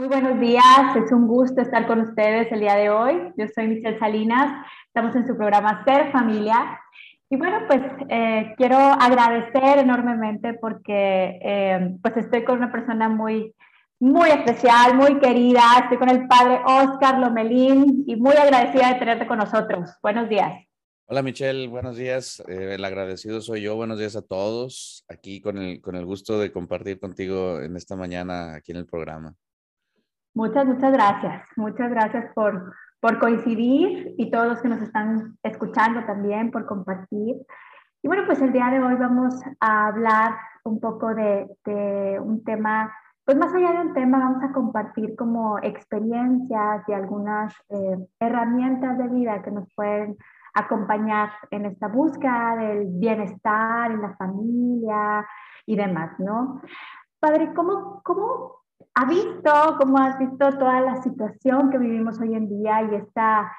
Muy buenos días, es un gusto estar con ustedes el día de hoy. Yo soy Michelle Salinas, estamos en su programa Ser Familia. Y bueno, pues eh, quiero agradecer enormemente porque eh, pues estoy con una persona muy, muy especial, muy querida. Estoy con el padre Oscar Lomelín y muy agradecida de tenerte con nosotros. Buenos días. Hola Michelle, buenos días. Eh, el agradecido soy yo. Buenos días a todos. Aquí con el, con el gusto de compartir contigo en esta mañana aquí en el programa. Muchas, muchas gracias. Muchas gracias por, por coincidir y todos los que nos están escuchando también por compartir. Y bueno, pues el día de hoy vamos a hablar un poco de, de, un tema, pues más allá de un tema, vamos a compartir como experiencias y algunas eh, herramientas de vida que nos pueden acompañar en esta búsqueda del bienestar en la familia y demás, ¿no? Padre, ¿cómo, cómo ha visto, cómo has visto toda la situación que vivimos hoy en día y esta,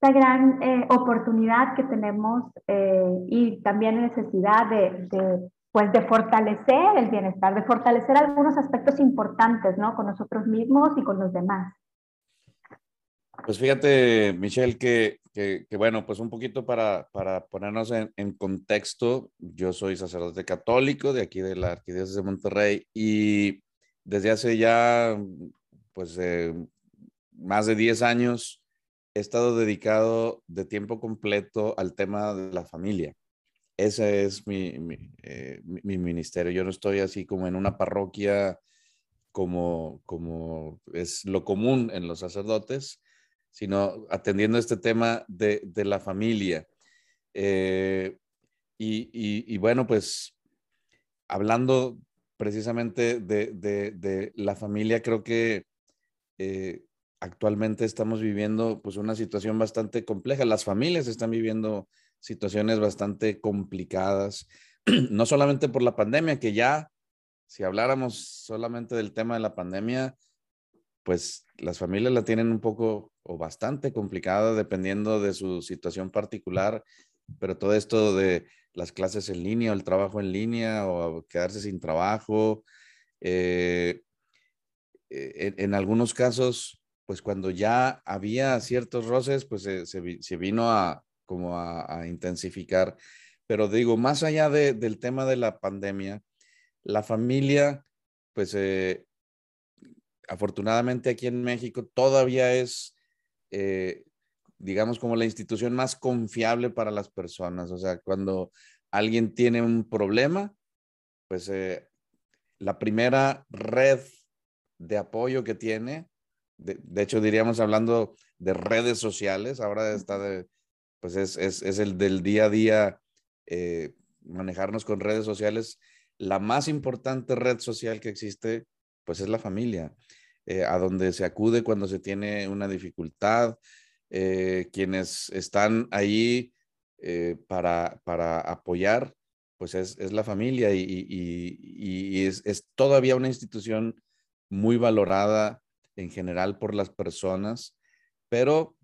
esta gran eh, oportunidad que tenemos eh, y también necesidad de, de, pues de fortalecer el bienestar, de fortalecer algunos aspectos importantes, ¿no? Con nosotros mismos y con los demás. Pues fíjate, Michelle, que, que, que bueno, pues un poquito para, para ponernos en, en, contexto, yo soy sacerdote católico de aquí de la Arquidiócesis de Monterrey y desde hace ya, pues, eh, más de 10 años, he estado dedicado de tiempo completo al tema de la familia. Ese es mi, mi, eh, mi, ministerio. Yo no estoy así como en una parroquia como, como es lo común en los sacerdotes, sino atendiendo este tema de, de la familia. Eh, y, y, y, bueno, pues hablando precisamente de, de, de la familia, creo que eh, actualmente estamos viviendo pues una situación bastante compleja. Las familias están viviendo situaciones bastante complicadas, no solamente por la pandemia, que ya, si habláramos solamente del tema de la pandemia, pues las familias la tienen un poco o bastante complicada dependiendo de su situación particular, pero todo esto de las clases en línea o el trabajo en línea o quedarse sin trabajo. Eh, eh, en, algunos casos, pues cuando ya había ciertos roces, pues se, vino a como a, intensificar. Pero digo, más allá de, del tema de la pandemia, la familia, pues eh, afortunadamente aquí en México todavía es eh, digamos, como la institución más confiable para las personas. O sea, cuando alguien tiene un problema, pues eh, la primera red de apoyo que tiene, de, de, hecho diríamos hablando de redes sociales, ahora está de, pues es, es, es el del día a día, eh, manejarnos con redes sociales. La más importante red social que existe, pues es la familia, eh, a donde se acude cuando se tiene una dificultad, eh, quienes están ahí eh, para, para, apoyar, pues es, es la familia y, y, es, es, todavía una institución muy valorada en general por las personas, pero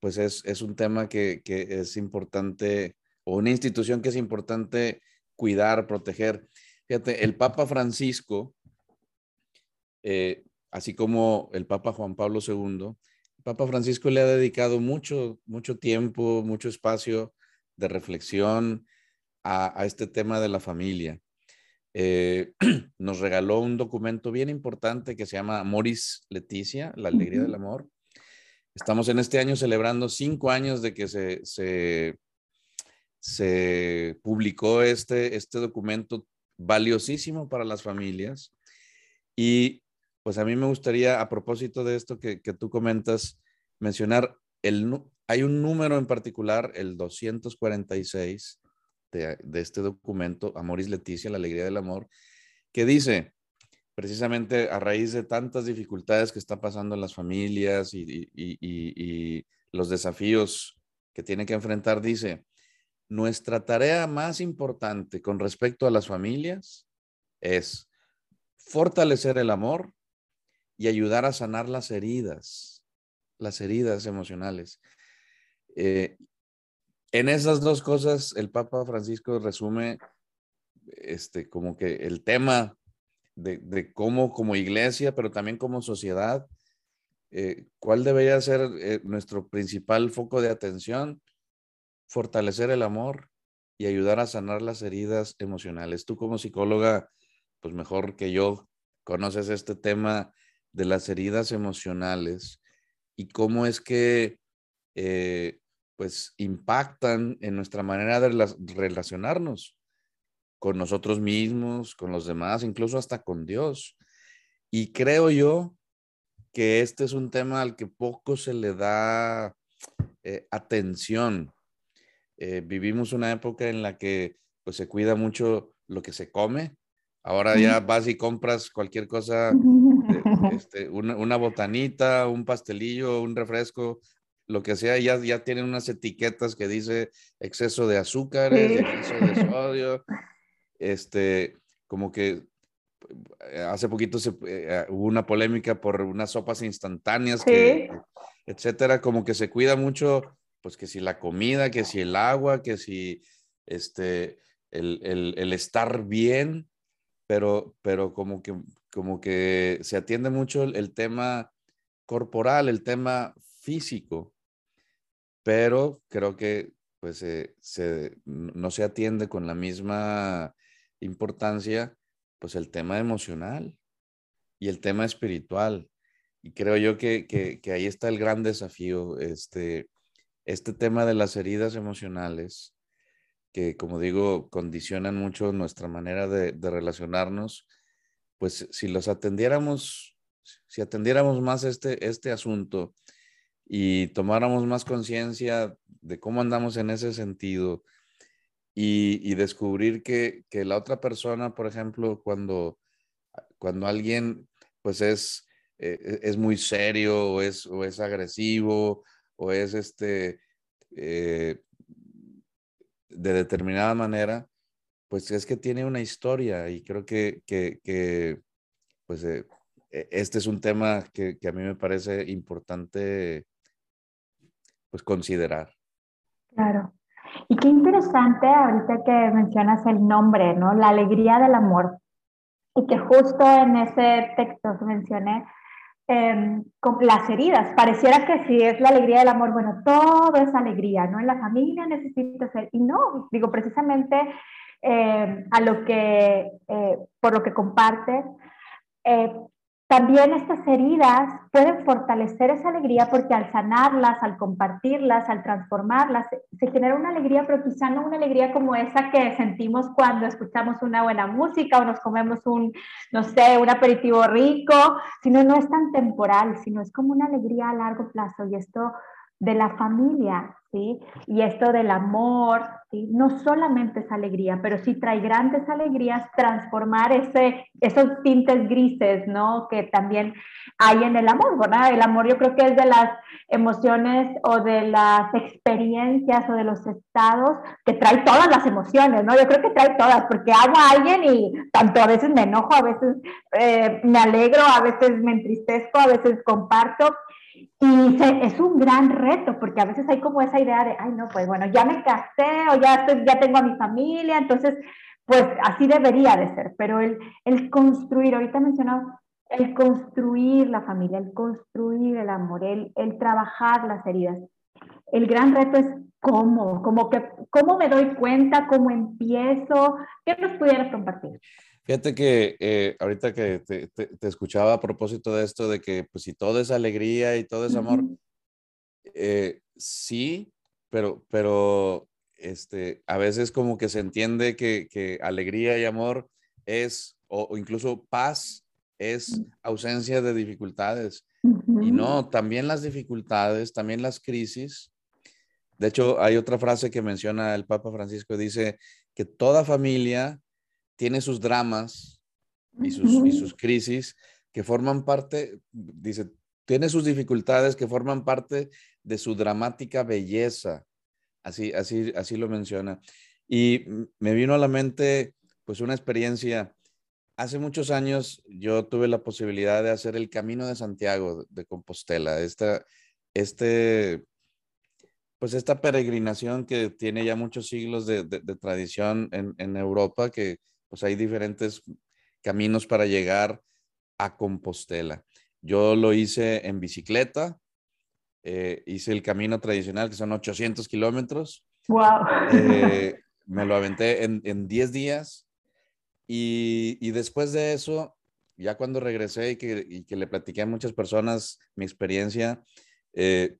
pues es, es un tema que, que, es importante, o una institución que es importante cuidar, proteger. Fíjate, el Papa Francisco, eh, así como el Papa Juan Pablo II, Papa Francisco le ha dedicado mucho, mucho tiempo, mucho espacio de reflexión a, a este tema de la familia. Eh, nos regaló un documento bien importante que se llama Moris Leticia, la alegría del amor. Estamos en este año celebrando cinco años de que se, se, se publicó este, este documento valiosísimo para las familias. Y pues a mí me gustaría, a propósito de esto que, que tú comentas, mencionar, el, hay un número en particular, el 246 de, de este documento, Amoris Leticia, la alegría del amor, que dice, precisamente a raíz de tantas dificultades que está pasando en las familias y, y, y, los desafíos que tiene que enfrentar, dice, nuestra tarea más importante con respecto a las familias es fortalecer el amor y ayudar a sanar las heridas, las heridas emocionales. Eh, en esas dos cosas, el Papa Francisco resume este, como que el tema de, de, cómo como iglesia, pero también como sociedad, eh, ¿cuál debería ser eh, nuestro principal foco de atención? Fortalecer el amor y ayudar a sanar las heridas emocionales. Tú como psicóloga, pues mejor que yo, conoces este tema de las heridas emocionales y cómo es que eh, pues impactan en nuestra manera de relacionarnos con nosotros mismos, con los demás, incluso hasta con Dios. Y creo yo que este es un tema al que poco se le da eh, atención. Eh, vivimos una época en la que pues se cuida mucho lo que se come. Ahora ya vas y compras cualquier cosa, este, una, botanita, un pastelillo, un refresco, lo que sea, ya, ya tienen unas etiquetas que dice exceso de azúcares, exceso de sodio, este, como que eh, hace poquito se, eh, hubo una polémica por unas sopas instantáneas, que, etcétera, como que se cuida mucho, pues que si la comida, que si el agua, que si este, el, el, el estar bien, pero, pero como, que, como que se atiende mucho el, tema corporal, el tema físico, pero creo que pues se, no se atiende con la misma importancia pues el tema emocional y el tema espiritual. Y creo yo que, que, ahí está el gran desafío, este, este tema de las heridas emocionales, que como digo, condicionan mucho nuestra manera de relacionarnos, pues si los atendiéramos, si atendiéramos más este, este asunto y tomáramos más conciencia de cómo andamos en ese sentido, y, descubrir que, la otra persona, por ejemplo, cuando, cuando alguien pues es, eh, es muy serio o es, o es agresivo o es este, eh, de determinada manera, pues es que tiene una historia y creo que, que, pues eh, e, este es un tema que, que, a mí me parece importante pues considerar. Claro. Y qué interesante ahorita que mencionas el nombre, ¿no? La alegría del amor. Y que justo en ese texto se mencioné em, con las heridas. Pareciera que si es la alegría del amor, bueno, todo es alegría, ¿no? En la familia necesita ser. Y no, digo, precisamente em, a lo que, eh, por lo que compartes, eh, también estas heridas pueden fortalecer esa alegría porque al sanarlas, al compartirlas, al transformarlas, se genera una alegría, pero quizá no una alegría como esa que sentimos cuando escuchamos una buena música o nos comemos un, no sé, un aperitivo rico, sino no es tan temporal, sino es como una alegría a largo plazo. Y esto de la familia, ¿sí? Y esto del amor, ¿sí? No solamente es alegría, pero sí trae grandes alegrías transformar ese, esos tintes grises, ¿no? Que también hay en el amor, ¿verdad? El amor yo creo que es de las emociones o de las experiencias o de los estados que trae todas las emociones, ¿no? Yo creo que trae todas, porque amo a alguien y tanto a veces me enojo, a veces eh, me alegro, a veces me entristezco, a veces comparto, y es un gran reto, porque a veces hay como esa idea de, ay, no, pues bueno, ya me casé o ya, estoy, ya tengo a mi familia, entonces, pues así debería de ser. Pero el, el construir, ahorita mencionado, el construir la familia, el construir el amor, el, el trabajar las heridas. El gran reto es cómo, como que, cómo me doy cuenta, cómo empiezo. ¿Qué nos pudieras compartir? Fíjate que eh, ahorita que te, escuchaba a propósito de esto, de que pues si todo es alegría y todo es amor, eh, sí, pero, pero este, a veces como que se entiende que, alegría y amor es, o, incluso paz es ausencia de dificultades. Y no, también las dificultades, también las crisis. De hecho, hay otra frase que menciona el Papa Francisco, dice que toda familia tiene sus dramas y sus, y sus crisis que forman parte, dice, tiene sus dificultades que forman parte de su dramática belleza. Así, así, así lo menciona. Y me vino a la mente, pues, una experiencia. Hace muchos años yo tuve la posibilidad de hacer el Camino de Santiago de Compostela. Esta, este, pues esta peregrinación que tiene ya muchos siglos de, de, tradición en, en, Europa, que pues hay diferentes caminos para llegar a Compostela. Yo lo hice en bicicleta, eh, hice el camino tradicional, que son 800 kilómetros. ¡Wow! Eh, me lo aventé en, en 10 días y, y, después de eso, ya cuando regresé y que, y que, le platiqué a muchas personas mi experiencia, eh,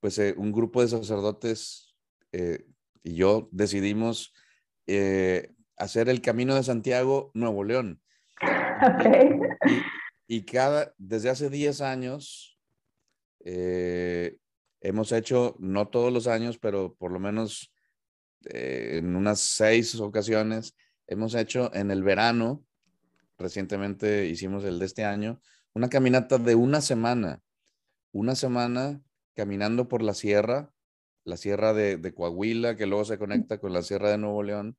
pues eh, un grupo de sacerdotes eh, y yo decidimos hacer el Camino de Santiago Nuevo León. Okay. Y, y, cada, desde hace 10 años, hemos hecho, no todos los años, pero por lo menos en unas seis ocasiones, hemos hecho en el verano, recientemente hicimos el de este año, una caminata de una semana, una semana caminando por la sierra, la sierra de, de Coahuila, que luego se conecta con la sierra de Nuevo León,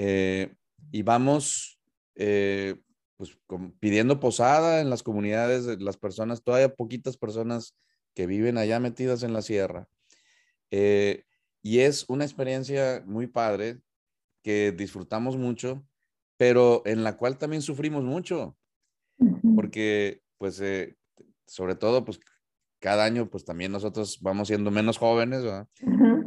eh, y vamos eh, pues, con, pidiendo posada en las comunidades, de las personas, todavía poquitas personas que viven allá metidas en la sierra. Eh, y es una experiencia muy padre que disfrutamos mucho, pero en la cual también sufrimos mucho, porque pues sobre todo pues cada año pues también nosotros vamos siendo menos jóvenes, ¿verdad?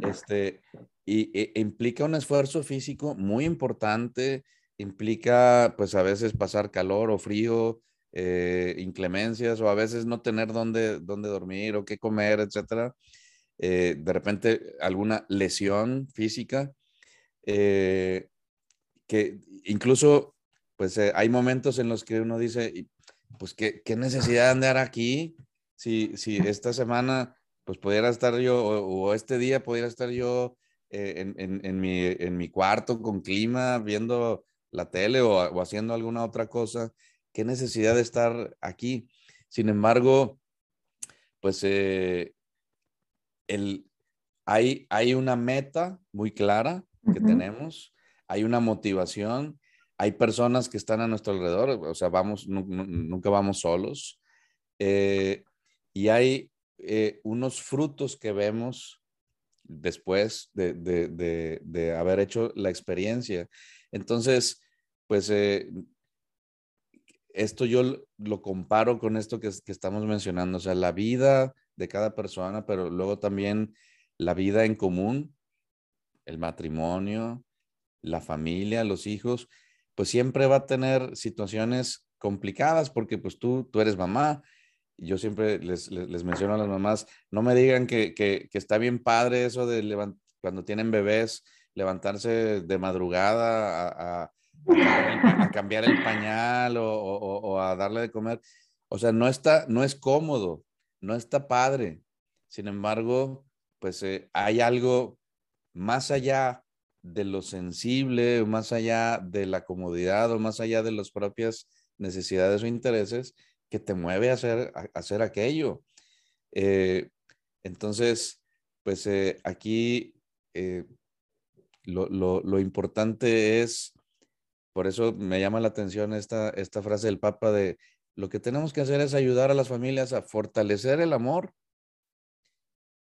Este, y e, implica un esfuerzo físico muy importante, implica pues a veces pasar calor o frío, eh, inclemencias o a veces no tener dónde, dónde dormir o qué comer, etcétera. Eh, de repente alguna lesión física, eh, que incluso pues eh, hay momentos en los que uno dice, pues qué, qué necesidad de andar aquí, si, si esta semana pues pudiera estar yo o, este día pudiera estar yo en, en, en, mi, en mi cuarto con clima, viendo la tele o, o haciendo alguna otra cosa, qué necesidad de estar aquí. Sin embargo, pues eh, el, hay, hay una meta muy clara que uh -huh. tenemos, hay una motivación, hay personas que están a nuestro alrededor, o sea, vamos, nunca vamos solos, eh, y hay eh, unos frutos que vemos después de, de, haber hecho la experiencia. Entonces, pues eh, esto yo lo comparo con esto que, que, estamos mencionando, o sea, la vida de cada persona, pero luego también la vida en común, el matrimonio, la familia, los hijos, pues siempre va a tener situaciones complicadas porque pues tú, tú eres mamá. Yo siempre les, les, menciono a las mamás, no me digan que, que, está bien padre eso de levant cuando tienen bebés, levantarse de madrugada a, cambiar el pañal o, a darle de comer. O sea, no está, no es cómodo, no está padre. Sin embargo, pues eh, hay algo más allá de lo sensible, más allá de la comodidad o más allá de las propias necesidades o intereses que te mueve a hacer, a hacer aquello. Eh, entonces, pues eh, aquí eh, lo, lo, lo, importante es, por eso me llama la atención esta, esta frase del Papa de lo que tenemos que hacer es ayudar a las familias a fortalecer el amor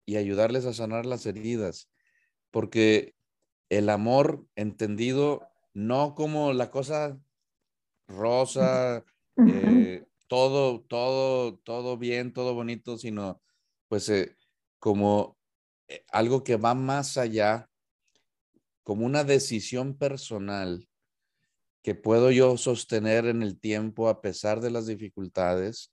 y ayudarles a sanar las heridas, porque el amor entendido no como la cosa rosa, eh, todo, todo, todo bien, todo bonito, sino pues eh, como eh, algo que va más allá, como una decisión personal que puedo yo sostener en el tiempo a pesar de las dificultades,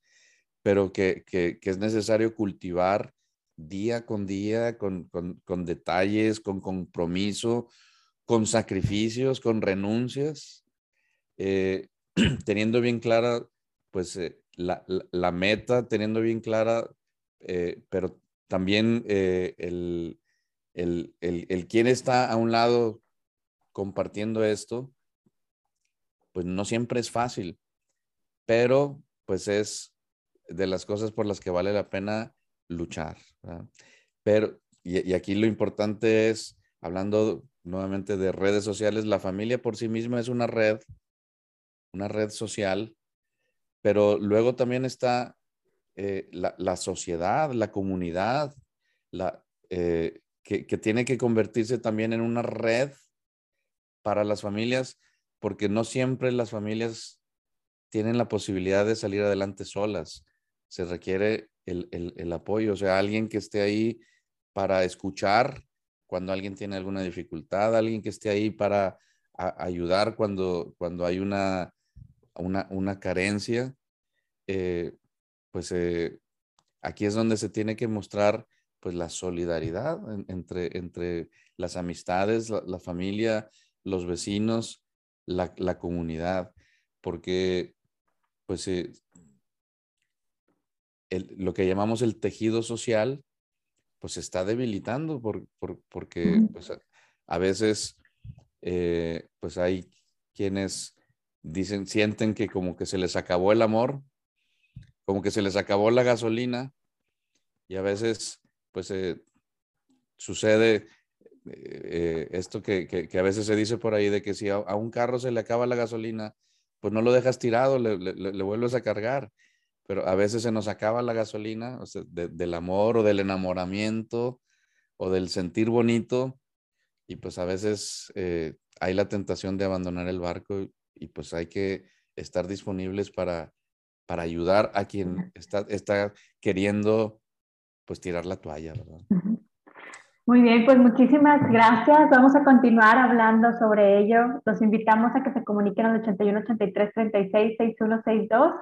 pero que, que, es necesario cultivar día con día, con, con, con, detalles, con compromiso, con sacrificios, con renuncias, eh, teniendo bien clara, pues, eh, la, la, meta, teniendo bien clara, eh, pero también eh, el, el, el, el quién está a un lado compartiendo esto, pues no siempre es fácil, pero pues es de las cosas por las que vale la pena luchar. Pero, y, aquí lo importante es, hablando nuevamente de redes sociales, la familia por sí misma es una red, una red social, pero luego también está eh, la, sociedad, la comunidad, la, eh, que, tiene que convertirse también en una red para las familias, porque no siempre las familias tienen la posibilidad de salir adelante solas. Se requiere el, apoyo, o sea, alguien que esté ahí para escuchar cuando alguien tiene alguna dificultad, alguien que esté ahí para ayudar cuando, cuando hay una, una, carencia, eh, pues eh, aquí es donde se tiene que mostrar pues la solidaridad entre, entre las amistades, la, familia, los vecinos, la, comunidad, porque pues eh, lo que llamamos el tejido social, pues se está debilitando por, porque pues, a, veces eh, pues hay quienes dicen, sienten que como que se les acabó el amor, como que se les acabó la gasolina y a veces pues eh, sucede eh, esto que, a veces se dice por ahí de que si a, un carro se le acaba la gasolina, pues no lo dejas tirado, le, vuelves a cargar pero a veces se nos acaba la gasolina del amor o del enamoramiento o del sentir bonito y pues a veces eh, hay la tentación de abandonar el barco pues hay que estar disponibles para, para ayudar a quien está, está queriendo pues tirar la toalla, ¿verdad? Muy bien, pues muchísimas gracias. Vamos a continuar hablando sobre ello. Los invitamos a que se comuniquen al 81 83 36 6162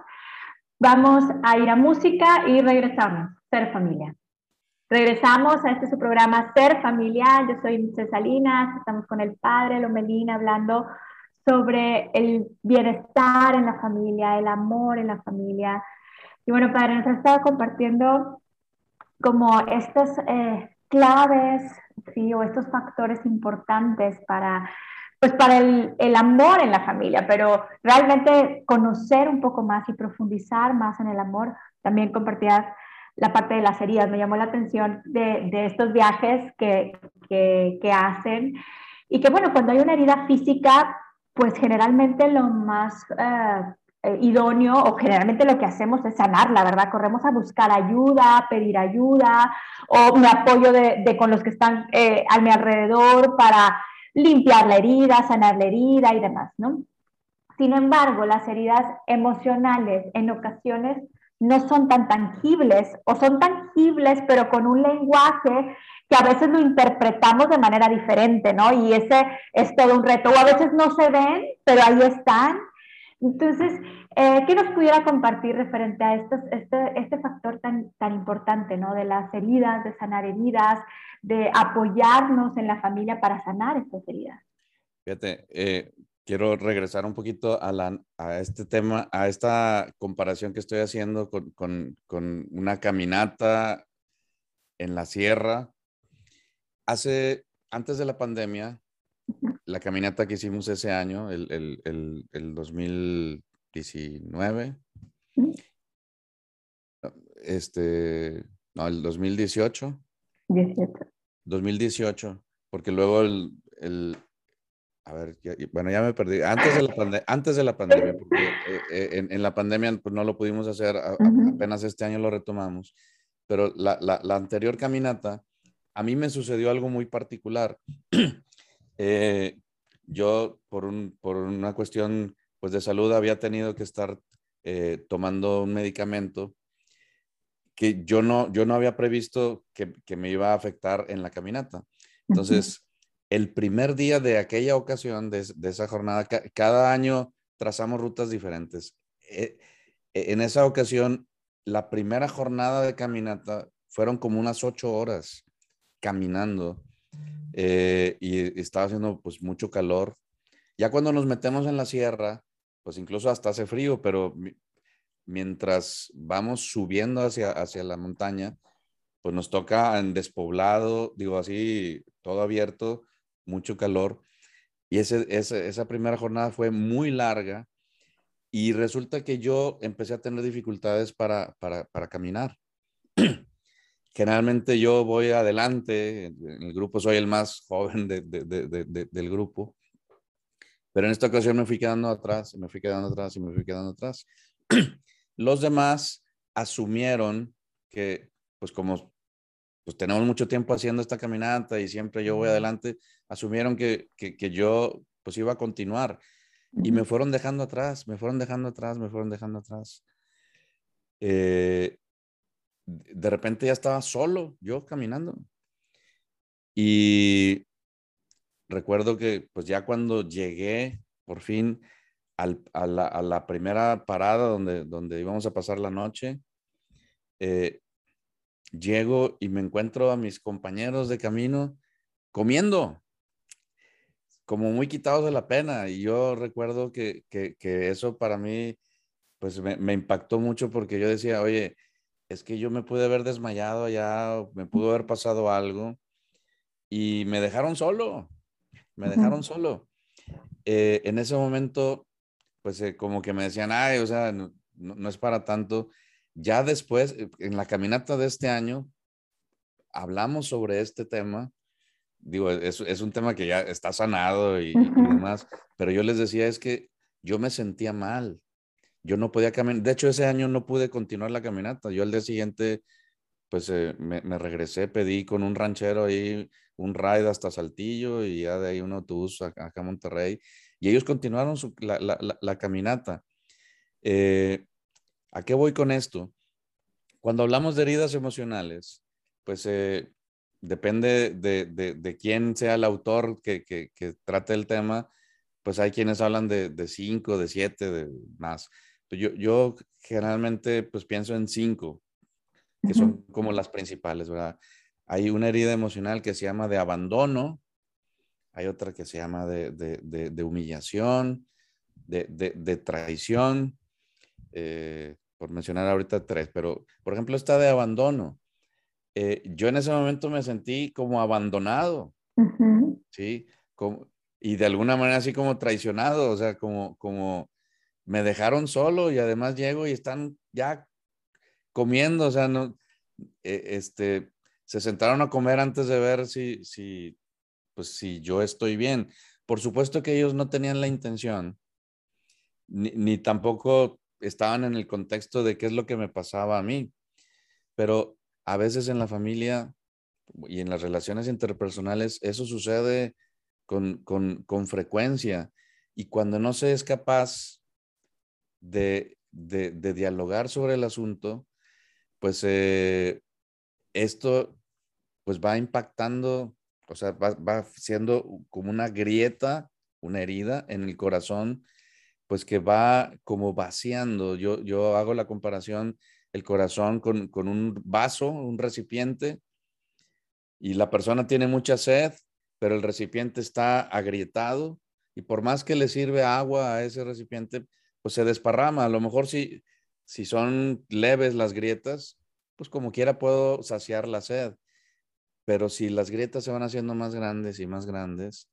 Vamos a ir a música y regresamos. Ser familia. Regresamos a este su programa Ser Familia. Yo soy Salinas, estamos con el padre Lomelina hablando sobre el bienestar en la familia, el amor en la familia. Y bueno, padre, nos ha estado compartiendo como estas eh, claves, sí, o estos factores importantes para pues para el, el, amor en la familia, pero realmente conocer un poco más y profundizar más en el amor, también compartías la parte de las heridas, me llamó la atención de, de estos viajes que, que, hacen. Y que bueno, cuando hay una herida física, pues generalmente lo más eh, eh, idóneo o generalmente lo que hacemos es sanar, la verdad, corremos a buscar ayuda, pedir ayuda o me apoyo de, de con los que están eh, a mi alrededor para limpiar la herida, sanar la herida y demás, ¿no? Sin embargo, las heridas emocionales en ocasiones no son tan tangibles o son tangibles pero con un lenguaje que a veces lo interpretamos de manera diferente, ¿no? Y ese es todo un reto. O a veces no se ven, pero ahí están. Entonces, eh, ¿qué nos pudiera compartir referente a estos, este, este factor tan, tan importante, ¿no? De las heridas, de sanar heridas, de apoyarnos en la familia para sanar estas heridas. Fíjate, eh, quiero regresar un poquito a, la, a, este tema, a esta comparación que estoy haciendo con, con, con una caminata en la sierra. Hace, antes de la pandemia, la caminata que hicimos ese año, el, el, el, el 2019, este, no, el 2018. 18. 2018, porque luego el, el a ver, bueno, ya me perdí. Antes de la, antes de la pandemia, porque eh, eh, en, en, la pandemia pues, no lo pudimos hacer, apenas este año lo retomamos, pero la, la, la, anterior caminata, a mí me sucedió algo muy particular. eh, yo, por, un, por una cuestión pues, de salud, había tenido que estar eh, tomando un medicamento que yo no, yo no había previsto que, me iba a afectar en la caminata. Entonces, el primer día de aquella ocasión, de, esa jornada, cada año trazamos rutas diferentes. E, e, en esa ocasión, la primera jornada de caminata fueron como unas ocho horas caminando eh, y estaba haciendo pues mucho calor. Ya cuando nos metemos en la sierra, pues incluso hasta hace frío, pero mientras vamos subiendo hacia, hacia la montaña, pues nos toca en despoblado, digo así, todo abierto, mucho calor. Y ese, esa primera jornada fue muy larga y resulta que yo empecé a tener dificultades para, para, para caminar. Generalmente yo voy adelante, en el grupo soy el más joven de, de, de, del grupo, pero en esta ocasión me fui quedando atrás, me fui quedando atrás y me fui quedando atrás. Los demás asumieron que, pues como pues tenemos mucho tiempo haciendo esta caminata y siempre yo voy adelante, asumieron que, que, yo pues iba a continuar y me fueron dejando atrás, me fueron dejando atrás, me fueron dejando atrás. eh, de repente ya estaba solo, yo caminando. Y recuerdo que pues ya cuando llegué por fin a, la, primera parada donde, donde íbamos a pasar la noche, eh, llego y me encuentro a mis compañeros de camino comiendo, como muy quitados de la pena. Y yo recuerdo que, eso para mí, pues me, impactó mucho porque yo decía, oye, es que yo me pude haber desmayado allá, me pudo haber pasado algo y me dejaron solo, me dejaron solo. Eh, en ese momento, pues eh, como que me decían, ay, o sea, no, no, es para tanto. Ya después, eh, en la caminata de este año, hablamos sobre este tema. Digo, es, es un tema que ya está sanado y, y, demás, pero yo les decía es que yo me sentía mal. Yo no podía caminar. De hecho, ese año no pude continuar la caminata. Yo al día siguiente, pues me, me, regresé, pedí con un ranchero ahí un ride hasta Saltillo y ya de ahí un autobús acá a Monterrey y ellos continuaron la, caminata. Eh, ¿A qué voy con esto? Cuando hablamos de heridas emocionales, pues eh, depende de, quién sea el autor que, trate el tema, pues hay quienes hablan de, cinco, de siete, de más. Pues yo, yo generalmente pues pienso en cinco, que son como las principales, ¿verdad? Hay una herida emocional que se llama de abandono, hay otra que se llama de, humillación, de, traición, eh, por mencionar ahorita tres, pero por ejemplo esta de abandono. Eh, yo en ese momento me sentí como abandonado, ¿sí? Como, y de alguna manera así como traicionado, o sea, como, como me dejaron solo y además llego y están ya comiendo, o sea, no, eh, este, se sentaron a comer antes de ver si, si pues si yo estoy bien. Por supuesto que ellos no tenían la intención, ni, tampoco estaban en el contexto de qué es lo que me pasaba a mí, pero a veces en la familia y en las relaciones interpersonales eso sucede con, frecuencia. Y cuando no se es capaz de, dialogar sobre el asunto, pues eh, esto pues va impactando o sea, va, siendo como una grieta, una herida en el corazón, pues que va como vaciando. Yo, yo hago la comparación, el corazón con, con un vaso, un recipiente, y la persona tiene mucha sed, pero el recipiente está agrietado y por más que le sirve agua a ese recipiente, pues se desparrama. A lo mejor si, si son leves las grietas, pues como quiera puedo saciar la sed. Pero si las grietas se van haciendo más grandes y más grandes,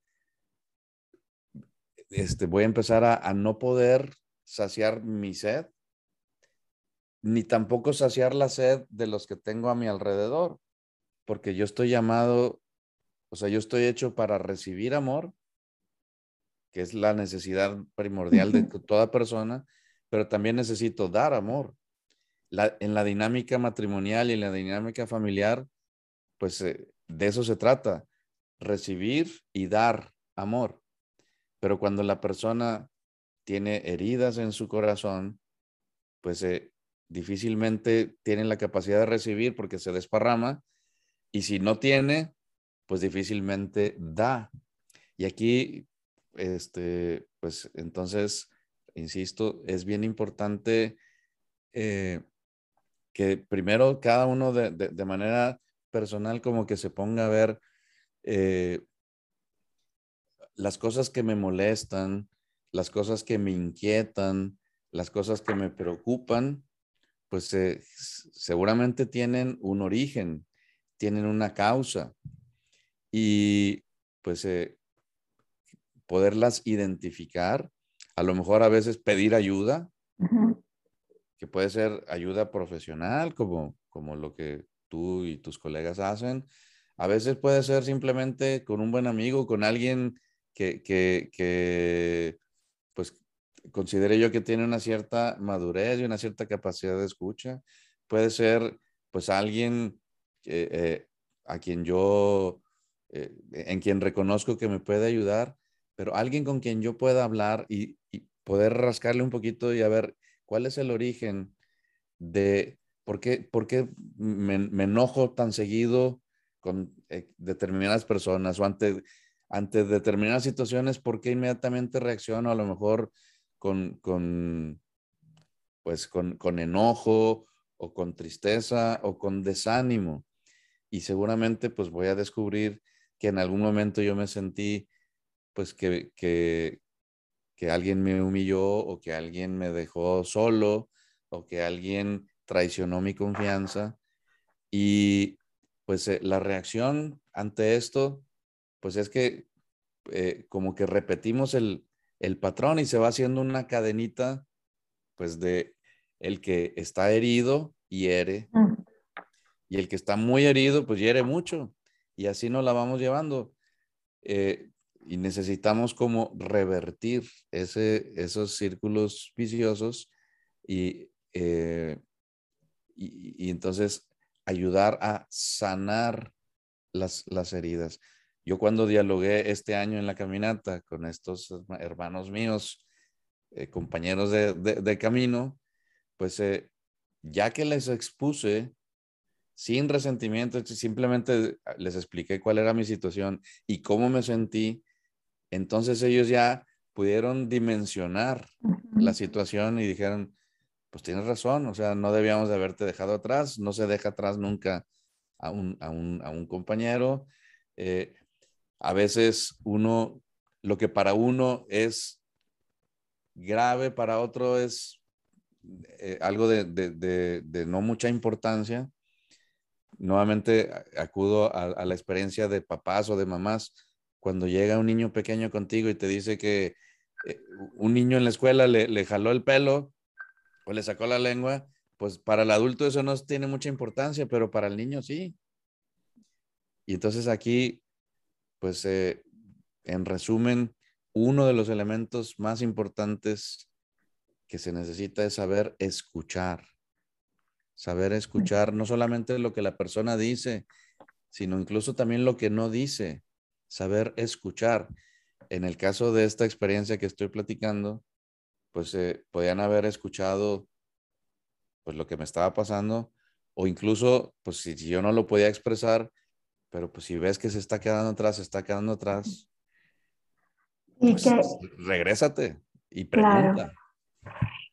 este, voy a empezar a, no poder saciar mi sed, ni tampoco saciar la sed de los que tengo a mi alrededor, porque yo estoy llamado, o sea, yo estoy hecho para recibir amor, que es la necesidad primordial de toda persona, pero también necesito dar amor. en la dinámica matrimonial y en la dinámica familiar, pues eh, de eso se trata, recibir y dar amor. Pero cuando la persona tiene heridas en su corazón, pues eh, difícilmente tiene la capacidad de recibir porque se desparrama y si no tiene, pues difícilmente da. Y aquí, este, pues entonces, insisto, es bien importante eh, que primero cada uno de manera personal como que se ponga a ver eh, las cosas que me molestan, las cosas que me inquietan, las cosas que me preocupan, pues eh, seguramente tienen un origen, tienen una causa. Y pues eh, poderlas identificar, a lo mejor a veces pedir ayuda, que puede ser ayuda profesional, como, como lo que tú y tus colegas hacen. A veces puede ser simplemente con un buen amigo, con alguien que, que, pues considere yo que tiene una cierta madurez y una cierta capacidad de escucha. Puede ser pues alguien eh, a quien yo, eh, en quien reconozco que me puede ayudar, pero alguien con quien yo pueda hablar y, poder rascarle un poquito y a ver cuál es el origen de por qué, por qué me, enojo tan seguido con eh, determinadas personas o ante, ante determinadas situaciones, por qué inmediatamente reacciono a lo mejor con, con pues con, con enojo o con tristeza o con desánimo. Y seguramente pues voy a descubrir que en algún momento yo me sentí pues que, que, que alguien me humilló o que alguien me dejó solo o que alguien traicionó mi confianza. Y pues eh, la reacción ante esto, pues es que eh, como que repetimos el, el patrón y se va haciendo una cadenita, pues de el que está herido, hiere. Mm. Y el que está muy herido, pues hiere mucho. Y así nos la vamos llevando. Eh, y necesitamos como revertir ese, esos círculos viciosos y, eh, y, entonces ayudar a sanar las, las heridas. Yo cuando dialogué este año en la caminata con estos hermanos míos, eh, compañeros de, de, camino, pues eh, ya que les expuse sin resentimiento, simplemente les expliqué cuál era mi situación y cómo me sentí, entonces ellos ya pudieron dimensionar la situación y dijeron, pues tienes razón, o sea, no debíamos de haberte dejado atrás, no se deja atrás nunca a un, a un, a un compañero. Eh, a veces uno, lo que para uno es grave, para otro es eh, algo de, no mucha importancia. Nuevamente acudo a, la experiencia de papás o de mamás cuando llega un niño pequeño contigo y te dice que eh, un niño en la escuela le, le jaló el pelo o le sacó la lengua, pues para el adulto eso no tiene mucha importancia, pero para el niño sí. Y entonces aquí, pues eh, en resumen, uno de los elementos más importantes que se necesita es saber escuchar. Saber escuchar no solamente lo que la persona dice, sino incluso también lo que no dice. Saber escuchar. En el caso de esta experiencia que estoy platicando, pues eh, podían haber escuchado pues lo que me estaba pasando o incluso pues si, yo no lo podía expresar, pero pues si ves que se está quedando atrás, se está quedando atrás, pues, que, regrésate y pregunta.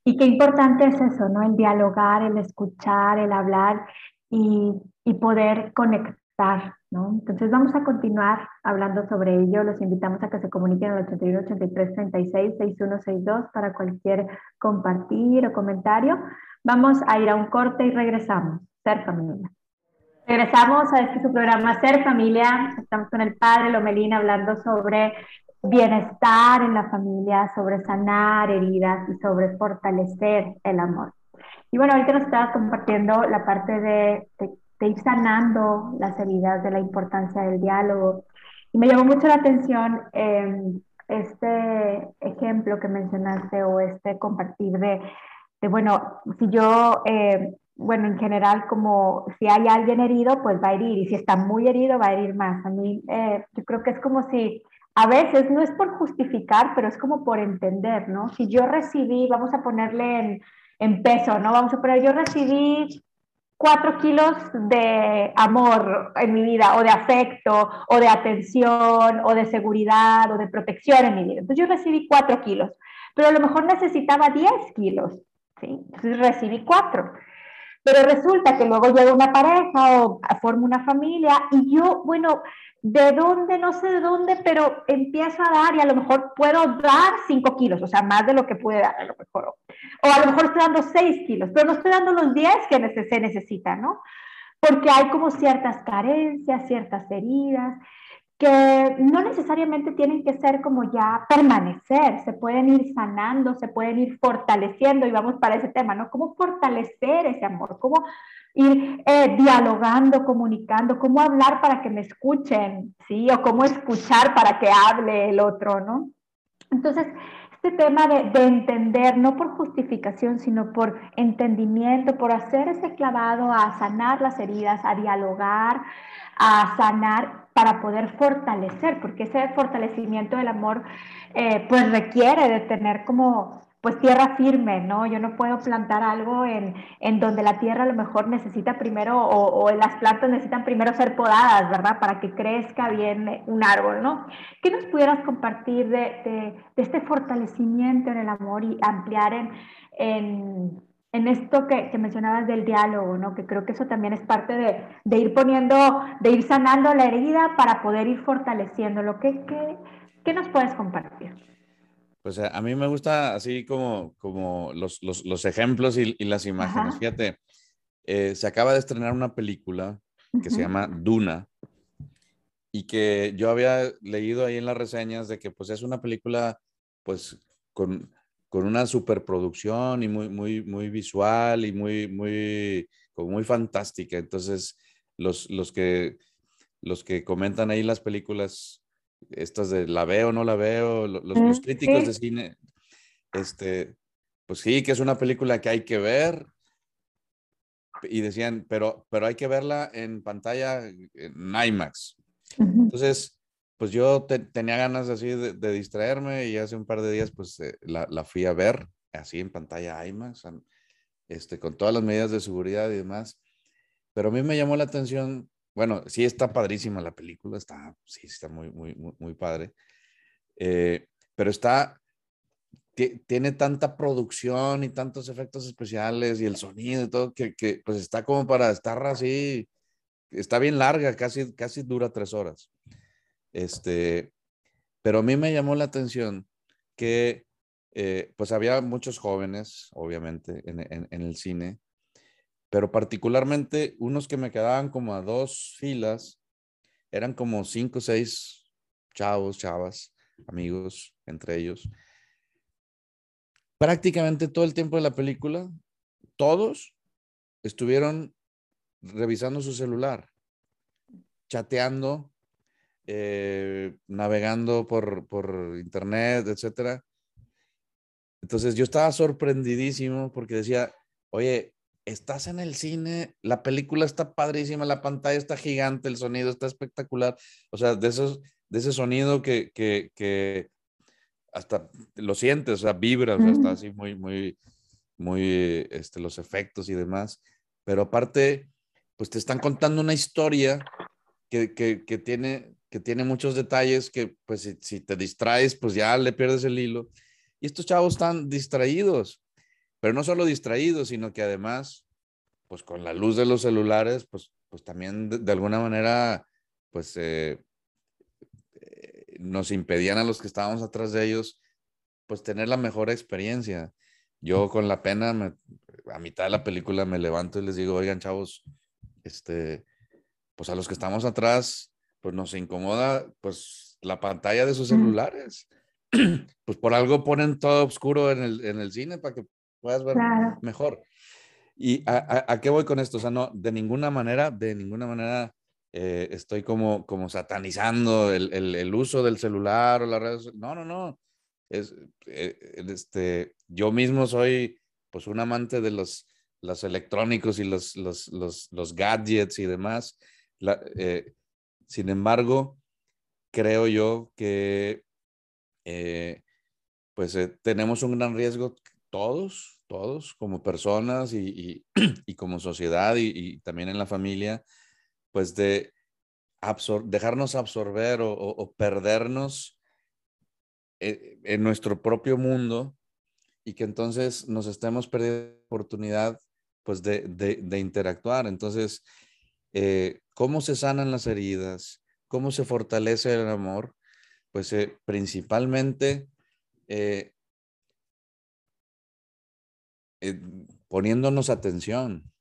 Y qué importante es eso, ¿no? El dialogar, el escuchar, el hablar y, y poder conectar, ¿no? Entonces vamos a continuar hablando sobre ello. Los invitamos a que se comuniquen al 81 83 36 6162 para cualquier compartir o comentario. Vamos a ir a un corte y regresamos. Ser familia. Regresamos a este su programa Ser Familia. Estamos con el padre Lomelina hablando sobre bienestar en la familia, sobre sanar heridas y sobre fortalecer el amor. Y bueno, ahorita nos estabas compartiendo la parte de, ir sanando las heridas, de la importancia del diálogo. Y me llamó mucho la atención em, este ejemplo que mencionaste o este compartir de, de bueno, si yo, em, bueno, en general, como si hay alguien herido, pues va a herir, y si está muy herido, va a herir más. A mí, eh, yo creo que es como si a veces no es por justificar, pero es como por entender, ¿no? Si yo recibí, vamos a ponerle en, peso, ¿no? Vamos a poner, yo recibí cuatro kilos de amor en mi vida, o de afecto, o de atención, o de seguridad, o de protección en mi vida. Entonces yo recibí cuatro kilos, pero a lo mejor necesitaba diez kilos, ¿sí? Entonces recibí cuatro. Pero resulta que luego llega una pareja o forma una familia y yo, bueno, de dónde, no sé de dónde, pero empiezo a dar y a lo mejor puedo dar 5 kilos, o sea, más de lo que pude dar a lo mejor. O a lo mejor estoy dando 6 kilos, pero no estoy dando los 10 que se necesitan, ¿no? Porque hay como ciertas carencias, ciertas heridas que no necesariamente tienen que ser como ya permanecer, se pueden ir sanando, se pueden ir fortaleciendo y vamos para ese tema, ¿no? ¿Cómo fortalecer ese amor? ¿Cómo ir eh, dialogando, comunicando, cómo hablar para que me escuchen, ¿sí? O cómo escuchar para que hable el otro, ¿no? Entonces, este tema de, de, entender, no por justificación, sino por entendimiento, por hacer ese clavado a sanar las heridas, a dialogar, a sanar para poder fortalecer, porque ese fortalecimiento del amor, eh, pues requiere de tener como pues tierra firme, ¿no? Yo no puedo plantar algo en, en donde la tierra a lo mejor necesita primero, o, las plantas necesitan primero ser podadas, ¿verdad? Para que crezca bien un árbol, ¿no? ¿Qué nos pudieras compartir de, de, de este fortalecimiento en el amor y ampliar en, en, en esto que, que, mencionabas del diálogo, ¿no? Que creo que eso también es parte de, de ir poniendo, de ir sanando la herida para poder ir fortaleciéndolo. ¿Qué, qué, qué nos puedes compartir? Pues eh, a mí me gusta así como, como los, los, los ejemplos y, y, las imágenes. Ajá. Fíjate, eh, se acaba de estrenar una película que uh -huh. se llama Duna y que yo había leído ahí en las reseñas de que pues es una película pues con, con una superproducción y muy, muy, muy visual y muy, muy, como muy fantástica. Entonces, los, los, que, los que comentan ahí las películas estas de la veo no la veo, los, los críticos sí. de cine, este, pues sí, que es una película que hay que ver. Y decían, pero, pero hay que verla en pantalla en IMAX. Entonces, pues yo te, tenía ganas así de, de, distraerme y hace un par de días pues eh, la, la, fui a ver así en pantalla IMAX, este, con todas las medidas de seguridad y demás. Pero a mí me llamó la atención bueno, sí está padrísima la película, está, sí, está muy, muy, muy, muy padre. Eh, pero está, tiene tanta producción y tantos efectos especiales y el sonido y todo, que, que, pues está como para estar así, está bien larga, casi, casi dura tres horas. Este, pero a mí me llamó la atención que eh, pues había muchos jóvenes, obviamente, en, el cine, pero particularmente unos que me quedaban como a dos filas, eran como cinco o seis chavos, chavas, amigos entre ellos. Prácticamente todo el tiempo de la película, todos estuvieron revisando su celular, chateando, eh, navegando por, por internet, etc. Entonces yo estaba sorprendidísimo porque decía, oye, estás en el cine, la película está padrísima, la pantalla está gigante, el sonido está espectacular. O sea, de, esos, de ese sonido que, que, que hasta lo sientes, o sea, vibra, o sea, está así muy, muy, muy, este, los efectos y demás. Pero aparte, pues te están contando una historia que, que, que tiene, que tiene muchos detalles que, pues, si, si te distraes, pues ya le pierdes el hilo. Y estos chavos están distraídos pero no solo distraídos, sino que además, pues con la luz de los celulares, pues, pues también de, alguna manera, pues eh, eh, nos impedían a los que estábamos atrás de ellos, pues tener la mejor experiencia. Yo con la pena, a mitad de la película me levanto y les digo, oigan chavos, este, pues a los que estamos atrás, pues nos incomoda, pues la pantalla de sus celulares. Pues por algo ponen todo oscuro en el, en el cine para que puedas ver claro. mejor. ¿Y a, a, a, qué voy con esto? O sea, no, de ninguna manera, de ninguna manera eh, estoy como, como satanizando el, el, el, uso del celular o las redes. No, no, no. Es, eh, este, yo mismo soy pues un amante de los, los electrónicos y los, los, los, los gadgets y demás. La, eh, sin embargo, creo yo que eh, pues eh, tenemos un gran riesgo todos, todos como personas y, y, como sociedad y, también en la familia, pues de absor dejarnos absorber o, perdernos en, en, nuestro propio mundo y que entonces nos estemos perdiendo oportunidad pues de, de, interactuar. Entonces, eh, ¿cómo se sanan las heridas? ¿Cómo se fortalece el amor? Pues eh, principalmente eh, eh, poniéndonos atención,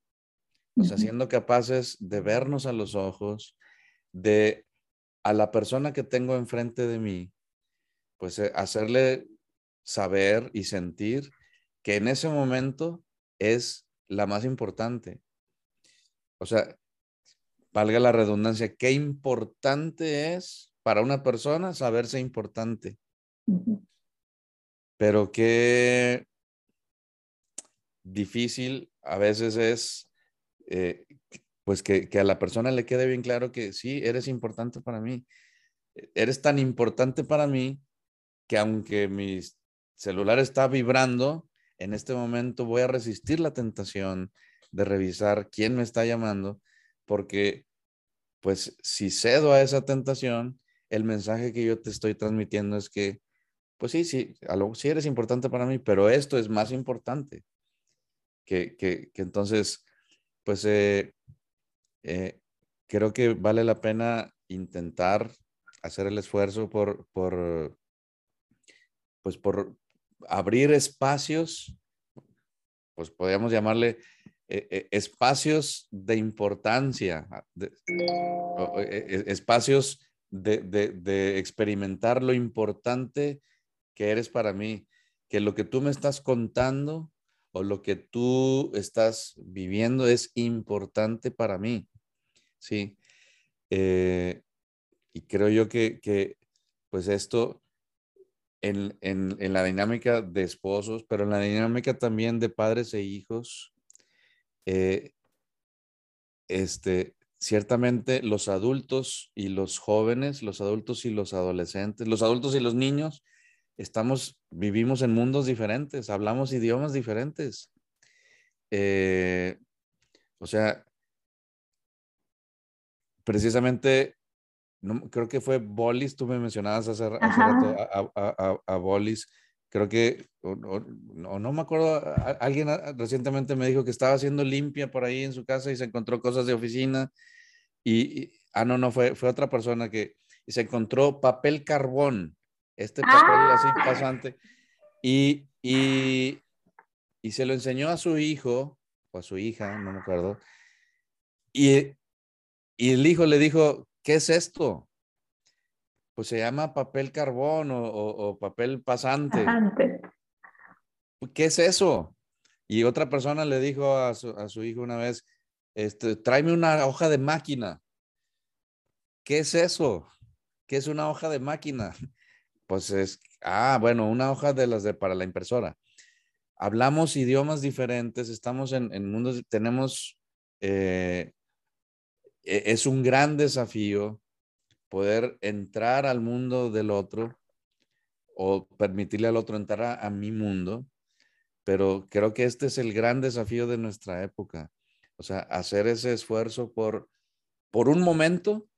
o sea, siendo capaces de vernos a los ojos, de a la persona que tengo enfrente de mí, pues eh, hacerle saber y sentir que en ese momento es la más importante. O sea, valga la redundancia, qué importante es para una persona saberse importante. Uh -huh. Pero qué difícil a veces es, eh, pues que, que, a la persona le quede bien claro que sí, eres importante para mí. Eres tan importante para mí que aunque mis celular está vibrando, en este momento voy a resistir la tentación de revisar quién me está llamando, porque pues si cedo a esa tentación, el mensaje que yo te estoy transmitiendo es que, pues sí, sí, sí eres importante para mí, pero esto es más importante. Que, que, que entonces, pues eh, eh, creo que vale la pena intentar hacer el esfuerzo por, por, pues por abrir espacios, pues podríamos llamarle eh, espacios de importancia, espacios de, experimentar lo importante que eres para mí, que lo que tú me estás contando o lo que tú estás viviendo es importante para mí. Sí. Eh, y creo yo que, pues esto en, la dinámica de esposos, pero en la dinámica también de padres e hijos, eh, este, ciertamente los adultos y los jóvenes, los adultos y los adolescentes, los adultos y los niños, estamos, vivimos en mundos diferentes, hablamos idiomas diferentes. Eh, o sea, precisamente, creo que fue Bolis, tú me mencionabas hace, rato a, a, Bolis, creo que, no, no me acuerdo, alguien recientemente me dijo que estaba haciendo limpia por ahí en su casa y se encontró cosas de oficina y, ah, no, no, fue, fue otra persona que se encontró papel carbón, este papel así ah. pasante, y, y, y se lo enseñó a su hijo o a su hija, no me acuerdo, y, y el hijo le dijo, ¿qué es esto? Pues se llama papel carbón o, o, papel pasante. ¿Qué es eso? Y otra persona le dijo a su, a su hijo una vez, este, tráeme una hoja de máquina. ¿Qué es eso? ¿Qué es una hoja de máquina? Pues es, ah, bueno, una hoja de las de para la impresora. Hablamos idiomas diferentes, estamos en, en mundos, tenemos, eh, e, es un gran desafío poder entrar al mundo del otro o permitirle al otro entrar a mi mundo, pero creo que este es el gran desafío de nuestra época. O sea, hacer ese esfuerzo por, por un momento,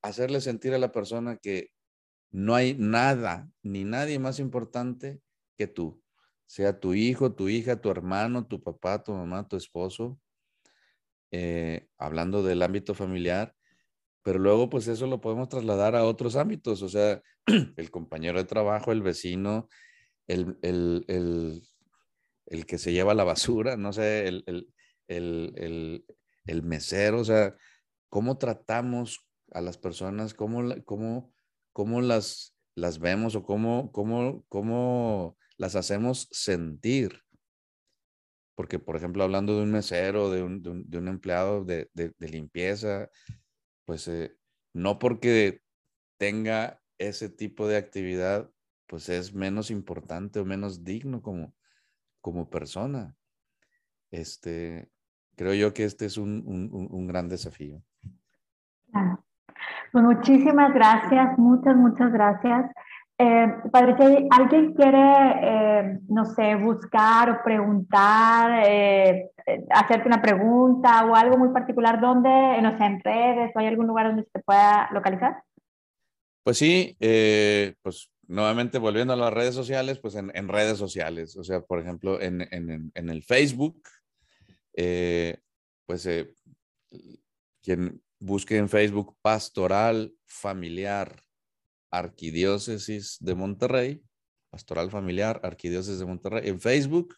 hacerle sentir a la persona que no hay nada ni nadie más importante que tú, sea tu hijo, tu hija, tu hermano, tu papá, tu mamá, tu esposo, eh, hablando del ámbito familiar, pero luego pues eso lo podemos trasladar a otros ámbitos, o sea, el compañero de trabajo, el vecino, el, el, el, el que se lleva la basura, no sé, el, mesero, o sea, cómo tratamos a las personas, cómo, cómo, cómo las, las vemos o cómo, cómo, cómo las hacemos sentir. Porque, por ejemplo, hablando de un mesero, de un, de un, empleado de, de, limpieza, pues eh, no porque tenga ese tipo de actividad, pues es menos importante o menos digno como, como persona. Este, creo yo que este es un, un, gran desafío. Pues muchísimas gracias, muchas, muchas gracias. Eh, padre, alguien quiere, eh, no sé, buscar o preguntar, eh, hacerte una pregunta o algo muy particular, ¿dónde, no sé, en redes hay algún lugar donde se pueda localizar? Pues sí, pues nuevamente volviendo a las redes sociales, pues en, redes sociales, o sea, por ejemplo, en, en, el Facebook, eh, pues eh, quien busque en Facebook Pastoral Familiar Arquidiócesis de Monterrey, Pastoral Familiar Arquidiócesis de Monterrey, en Facebook,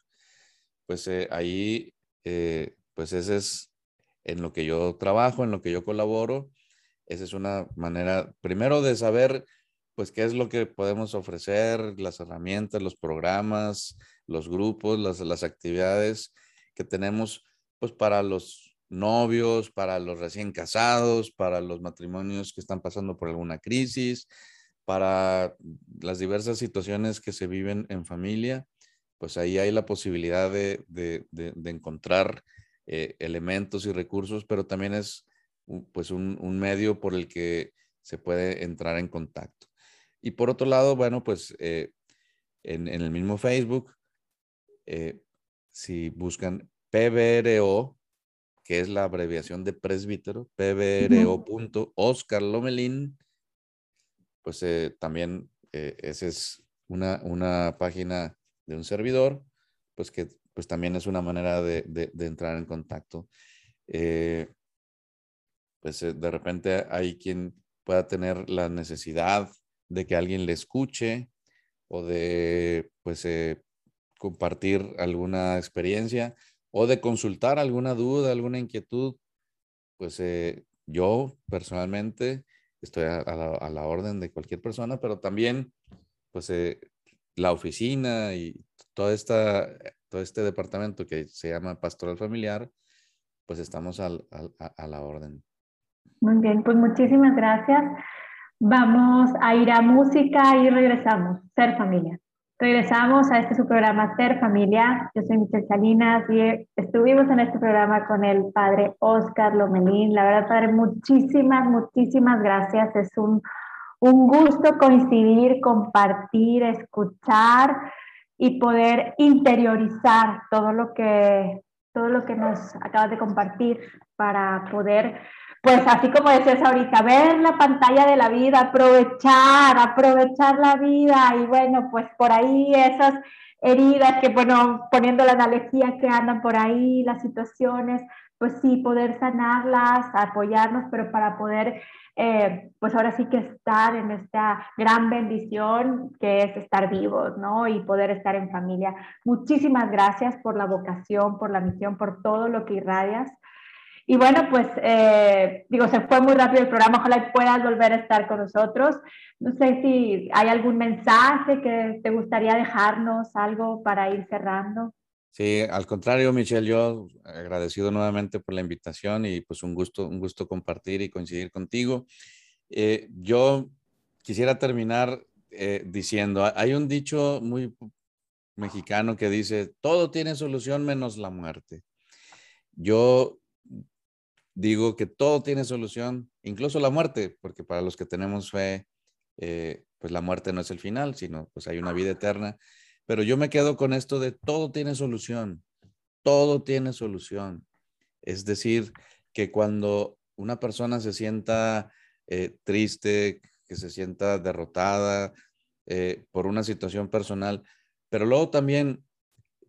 pues eh, ahí, pues ese es en lo que yo trabajo, en lo que yo colaboro. Esa es una manera, primero, de saber, pues, qué es lo que podemos ofrecer, las herramientas, los programas, los grupos, las, las actividades que tenemos pues para los novios, para los recién casados, para los matrimonios que están pasando por alguna crisis, para las diversas situaciones que se viven en familia, pues ahí hay la posibilidad de, encontrar eh, elementos y recursos, pero también es pues un, medio por el que se puede entrar en contacto. Y por otro lado, bueno, pues eh, en, el mismo Facebook, eh, si buscan PBRO, que es la abreviación de presbítero, Lomelín, pues eh, también eh, esa es una, una, página de un servidor, pues que pues también es una manera de, de, entrar en contacto. pues de repente hay quien pueda tener la necesidad de que alguien le escuche o de pues eh, compartir alguna experiencia o de consultar alguna duda, alguna inquietud, pues eh, yo personalmente estoy a, la, orden de cualquier persona, pero también pues eh, la oficina y toda esta, todo este departamento que se llama Pastoral Familiar, pues estamos a la orden. Muy bien, pues muchísimas gracias. Vamos a ir a música y regresamos. Ser familia. Regresamos a este su programa Ser Familia. Yo soy Michelle Salinas y estuvimos en este programa con el padre Oscar Lomelín. La verdad, padre, muchísimas, muchísimas gracias. Es un, un gusto coincidir, compartir, escuchar y poder interiorizar todo lo que, todo lo que nos acabas de compartir para poder pues así como decías ahorita, ver la pantalla de la vida, aprovechar, aprovechar la vida y bueno, pues por ahí esas heridas que, bueno, poniendo la analogía que andan por ahí, las situaciones, pues sí, poder sanarlas, apoyarnos, pero para poder, eh, pues ahora sí que estar en esta gran bendición que es estar vivos, ¿no? Y poder estar en familia. Muchísimas gracias por la vocación, por la misión, por todo lo que irradias. Y bueno, pues eh, digo, se fue muy rápido el programa, ojalá puedas volver a estar con nosotros. No sé si hay algún mensaje que te gustaría dejarnos, algo para ir cerrando. Sí, al contrario, Michelle, yo agradecido nuevamente por la invitación y pues un gusto, un gusto compartir y coincidir contigo. Eh, yo quisiera terminar eh, diciendo, hay un dicho muy mexicano que dice, todo tiene solución menos la muerte. Yo digo que todo tiene solución, incluso la muerte, porque para los que tenemos fe, eh, pues la muerte no es el final, sino pues hay una vida eterna. Pero yo me quedo con esto de todo tiene solución, todo tiene solución. Es decir, que cuando una persona se sienta eh, triste, que se sienta derrotada eh, por una situación personal, pero luego también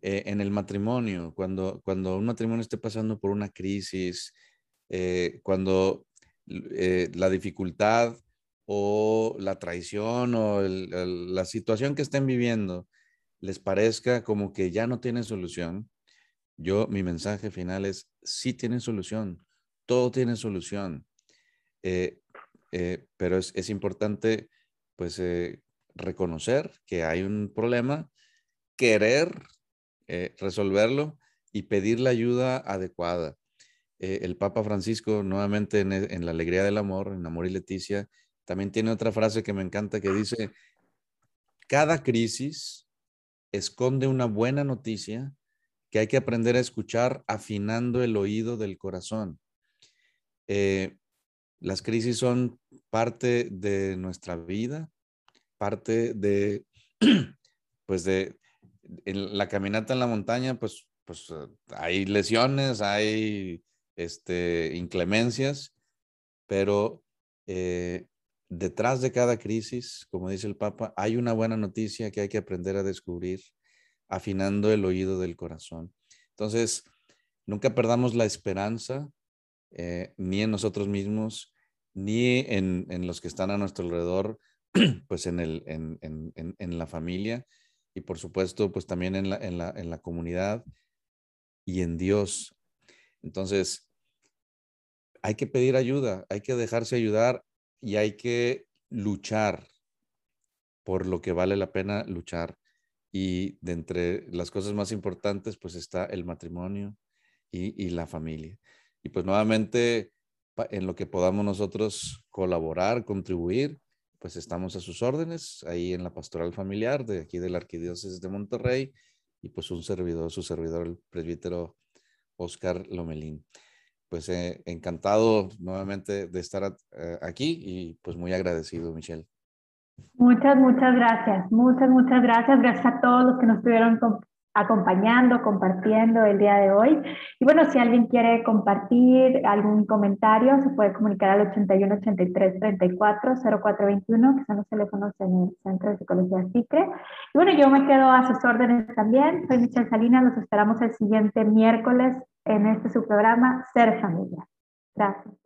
en el matrimonio, cuando, cuando un matrimonio esté pasando por una crisis, eh, cuando eh, la dificultad o la traición o la situación que estén viviendo les parezca como que ya no tiene solución, yo mi mensaje final es, sí tiene solución, todo tiene solución, eh, pero es, es, importante pues reconocer que hay un problema, querer resolverlo y pedir la ayuda adecuada. Eh, el Papa Francisco, nuevamente e, en, la alegría del amor, en Amor y Leticia, también tiene otra frase que me encanta que dice, cada crisis esconde una buena noticia que hay que aprender a escuchar afinando el oído del corazón. Eh, las crisis son parte de nuestra vida, parte de, pues de, en la caminata en la montaña, pues, pues hay lesiones, hay este, inclemencias, pero eh, detrás de cada crisis, como dice el Papa, hay una buena noticia que hay que aprender a descubrir, afinando el oído del corazón. Entonces, nunca perdamos la esperanza, eh, ni en nosotros mismos, ni en, los que están a nuestro alrededor, pues en, el, en, la familia y por supuesto, pues también en la, en la comunidad y en Dios. Entonces, hay que pedir ayuda, hay que dejarse ayudar y hay que luchar por lo que vale la pena luchar. Y de entre las cosas más importantes, pues está el matrimonio y, la familia. Y pues nuevamente, en lo que podamos nosotros colaborar, contribuir, pues estamos a sus órdenes, ahí en la pastoral familiar de aquí de la Arquidiócesis de Monterrey, y pues un servidor, su servidor, el presbítero Oscar Lomelín pues eh, encantado nuevamente de estar eh, aquí y pues muy agradecido, Michelle. Muchas, muchas gracias. Muchas, muchas gracias. Gracias a todos los que nos estuvieron acompañando, compartiendo el día de hoy. Y bueno, si alguien quiere compartir algún comentario, se puede comunicar al 81 83 34 0421, que son los teléfonos en el Centro de Psicología SICRE. Y bueno, yo me quedo a sus órdenes también. Soy Michelle Salinas, los esperamos el siguiente miércoles en este su programa Ser Familia. Gracias.